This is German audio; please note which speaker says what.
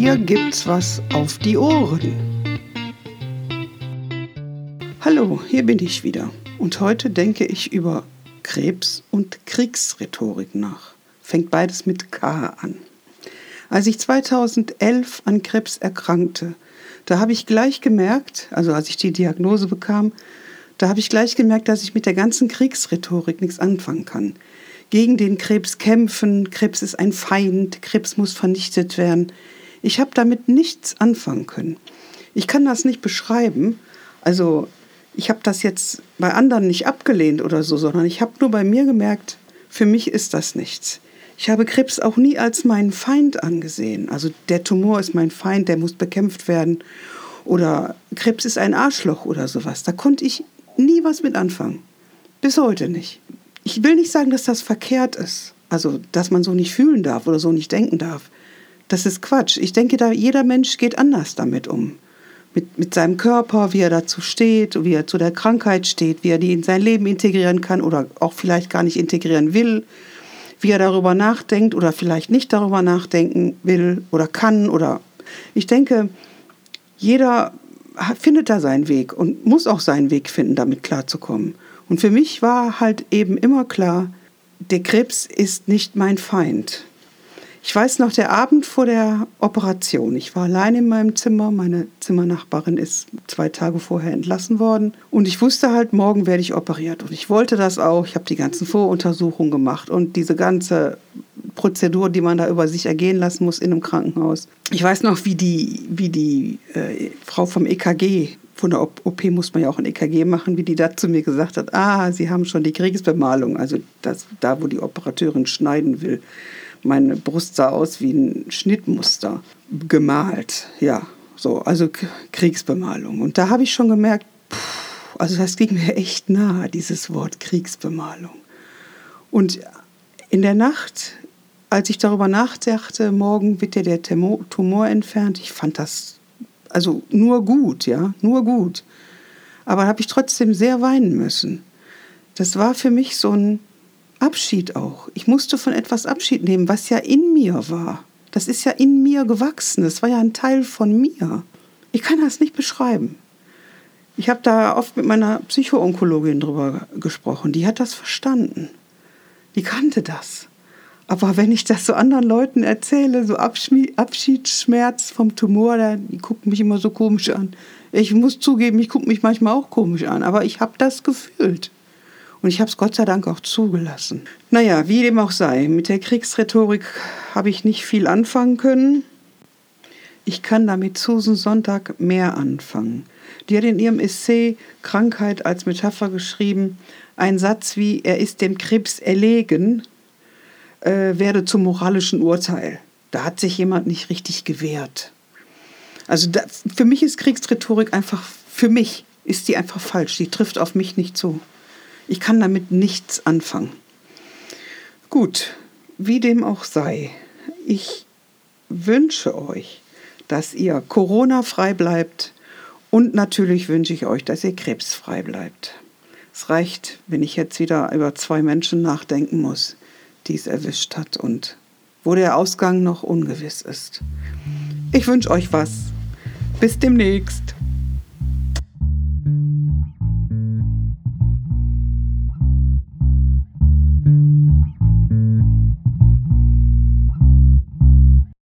Speaker 1: Hier gibt's was auf die Ohren. Hallo, hier bin ich wieder. Und heute denke ich über Krebs und Kriegsrhetorik nach. Fängt beides mit K an. Als ich 2011 an Krebs erkrankte, da habe ich gleich gemerkt, also als ich die Diagnose bekam, da habe ich gleich gemerkt, dass ich mit der ganzen Kriegsrhetorik nichts anfangen kann. Gegen den Krebs kämpfen, Krebs ist ein Feind, Krebs muss vernichtet werden. Ich habe damit nichts anfangen können. Ich kann das nicht beschreiben. Also ich habe das jetzt bei anderen nicht abgelehnt oder so, sondern ich habe nur bei mir gemerkt, für mich ist das nichts. Ich habe Krebs auch nie als meinen Feind angesehen. Also der Tumor ist mein Feind, der muss bekämpft werden. Oder Krebs ist ein Arschloch oder sowas. Da konnte ich nie was mit anfangen. Bis heute nicht. Ich will nicht sagen, dass das verkehrt ist. Also, dass man so nicht fühlen darf oder so nicht denken darf. Das ist Quatsch. Ich denke, da jeder Mensch geht anders damit um. Mit, mit seinem Körper, wie er dazu steht, wie er zu der Krankheit steht, wie er die in sein Leben integrieren kann oder auch vielleicht gar nicht integrieren will wie er darüber nachdenkt oder vielleicht nicht darüber nachdenken will oder kann oder ich denke, jeder findet da seinen Weg und muss auch seinen Weg finden, damit klarzukommen. Und für mich war halt eben immer klar, der Krebs ist nicht mein Feind. Ich weiß noch, der Abend vor der Operation. Ich war allein in meinem Zimmer. Meine Zimmernachbarin ist zwei Tage vorher entlassen worden. Und ich wusste halt, morgen werde ich operiert. Und ich wollte das auch. Ich habe die ganzen Voruntersuchungen gemacht und diese ganze Prozedur, die man da über sich ergehen lassen muss in einem Krankenhaus. Ich weiß noch, wie die, wie die äh, Frau vom EKG von der OP muss man ja auch ein EKG machen, wie die da zu mir gesagt hat, ah, Sie haben schon die Kriegsbemalung, also das, da, wo die Operateurin schneiden will meine Brust sah aus wie ein Schnittmuster gemalt. Ja, so, also Kriegsbemalung. Und da habe ich schon gemerkt, pff, also das ging mir echt nahe, dieses Wort Kriegsbemalung. Und in der Nacht, als ich darüber nachdachte, morgen wird ja der Tumor entfernt, ich fand das also nur gut, ja, nur gut. Aber habe ich trotzdem sehr weinen müssen. Das war für mich so ein Abschied auch. Ich musste von etwas Abschied nehmen, was ja in mir war. Das ist ja in mir gewachsen. Das war ja ein Teil von mir. Ich kann das nicht beschreiben. Ich habe da oft mit meiner Psychoonkologin drüber gesprochen. Die hat das verstanden. Die kannte das. Aber wenn ich das so anderen Leuten erzähle, so Abschiedsschmerz vom Tumor, die gucken mich immer so komisch an. Ich muss zugeben, ich gucke mich manchmal auch komisch an, aber ich habe das gefühlt. Und ich habe es Gott sei Dank auch zugelassen. Naja, wie dem auch sei, mit der Kriegsrhetorik habe ich nicht viel anfangen können. Ich kann damit Susan Sonntag mehr anfangen. Die hat in ihrem Essay Krankheit als Metapher geschrieben, ein Satz wie er ist dem Krebs erlegen, äh, werde zum moralischen Urteil. Da hat sich jemand nicht richtig gewehrt. Also da, für mich ist Kriegsrhetorik einfach, für mich ist die einfach falsch. Die trifft auf mich nicht zu. Ich kann damit nichts anfangen. Gut, wie dem auch sei, ich wünsche euch, dass ihr Corona-frei bleibt und natürlich wünsche ich euch, dass ihr krebsfrei bleibt. Es reicht, wenn ich jetzt wieder über zwei Menschen nachdenken muss, die es erwischt hat und wo der Ausgang noch ungewiss ist. Ich wünsche euch was. Bis demnächst.